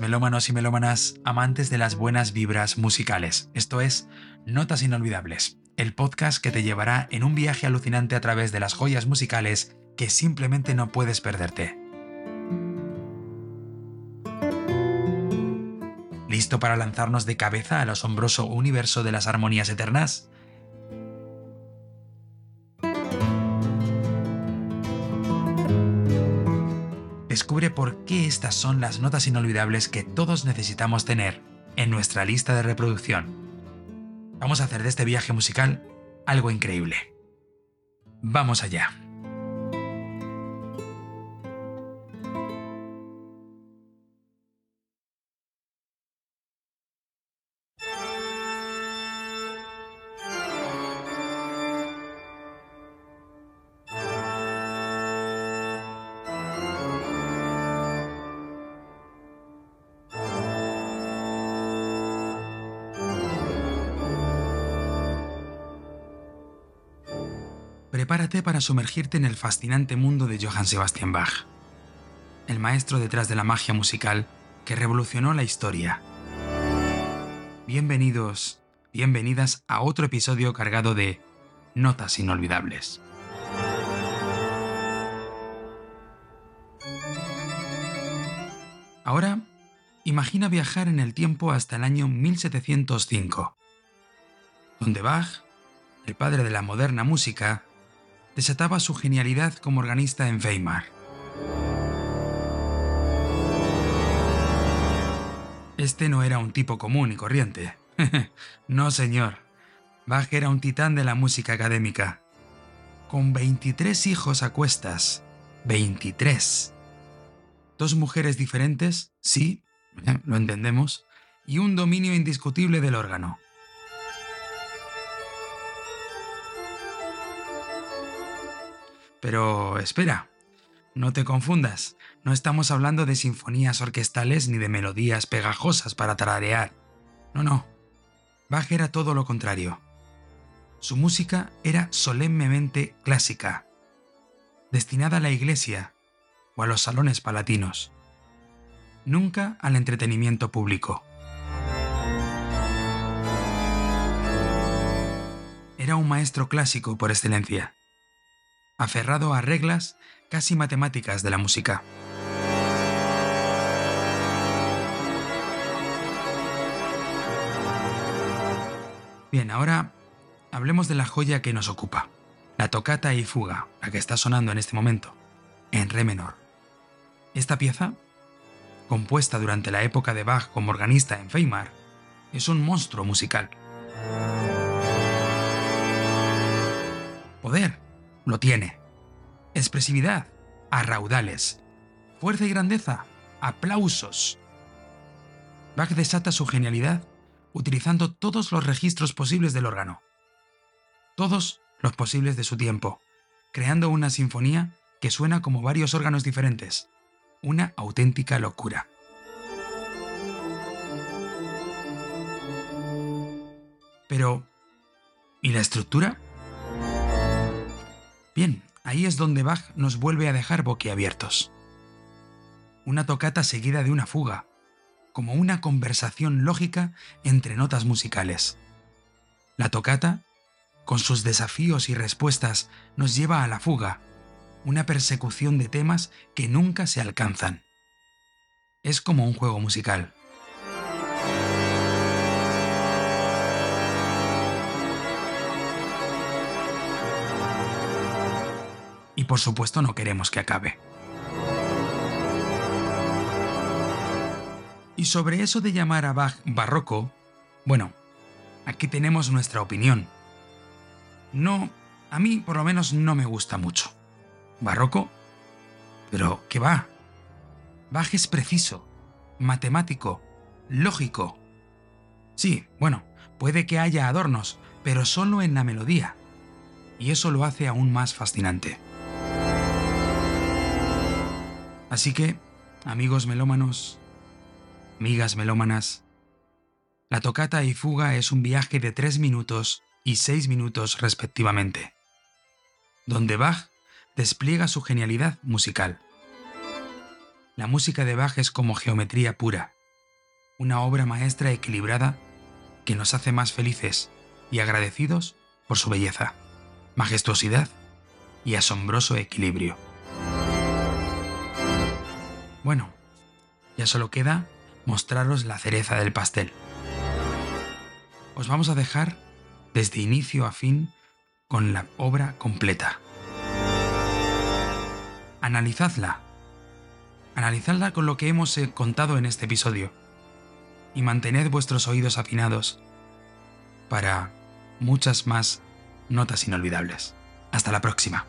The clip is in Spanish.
melómanos y melómanas, amantes de las buenas vibras musicales. Esto es Notas Inolvidables, el podcast que te llevará en un viaje alucinante a través de las joyas musicales que simplemente no puedes perderte. ¿Listo para lanzarnos de cabeza al asombroso universo de las armonías eternas? Descubre por qué estas son las notas inolvidables que todos necesitamos tener en nuestra lista de reproducción. Vamos a hacer de este viaje musical algo increíble. Vamos allá. Prepárate para sumergirte en el fascinante mundo de Johann Sebastian Bach, el maestro detrás de la magia musical que revolucionó la historia. Bienvenidos, bienvenidas a otro episodio cargado de notas inolvidables. Ahora, imagina viajar en el tiempo hasta el año 1705, donde Bach, el padre de la moderna música, desataba su genialidad como organista en Weimar. Este no era un tipo común y corriente. no, señor. Bach era un titán de la música académica. Con 23 hijos a cuestas. 23. Dos mujeres diferentes, sí, lo entendemos, y un dominio indiscutible del órgano. Pero espera, no te confundas, no estamos hablando de sinfonías orquestales ni de melodías pegajosas para tararear. No, no. Bach era todo lo contrario. Su música era solemnemente clásica, destinada a la iglesia o a los salones palatinos, nunca al entretenimiento público. Era un maestro clásico por excelencia aferrado a reglas casi matemáticas de la música. Bien, ahora hablemos de la joya que nos ocupa, la tocata y fuga, la que está sonando en este momento, en re menor. Esta pieza, compuesta durante la época de Bach como organista en Weimar, es un monstruo musical. Poder, lo tiene. Expresividad, a raudales. Fuerza y grandeza, aplausos. Bach desata su genialidad utilizando todos los registros posibles del órgano. Todos los posibles de su tiempo, creando una sinfonía que suena como varios órganos diferentes. Una auténtica locura. Pero, ¿y la estructura? Bien, ahí es donde Bach nos vuelve a dejar boquiabiertos. Una tocata seguida de una fuga, como una conversación lógica entre notas musicales. La tocata, con sus desafíos y respuestas, nos lleva a la fuga, una persecución de temas que nunca se alcanzan. Es como un juego musical. Por supuesto no queremos que acabe. Y sobre eso de llamar a Bach barroco, bueno, aquí tenemos nuestra opinión. No, a mí por lo menos no me gusta mucho. ¿Barroco? Pero, ¿qué va? Bach es preciso, matemático, lógico. Sí, bueno, puede que haya adornos, pero solo en la melodía. Y eso lo hace aún más fascinante. Así que, amigos melómanos, amigas melómanas, la tocata y fuga es un viaje de tres minutos y seis minutos respectivamente, donde Bach despliega su genialidad musical. La música de Bach es como geometría pura, una obra maestra equilibrada que nos hace más felices y agradecidos por su belleza, majestuosidad y asombroso equilibrio. Bueno, ya solo queda mostraros la cereza del pastel. Os vamos a dejar desde inicio a fin con la obra completa. Analizadla. Analizadla con lo que hemos eh, contado en este episodio. Y mantened vuestros oídos afinados para muchas más notas inolvidables. Hasta la próxima.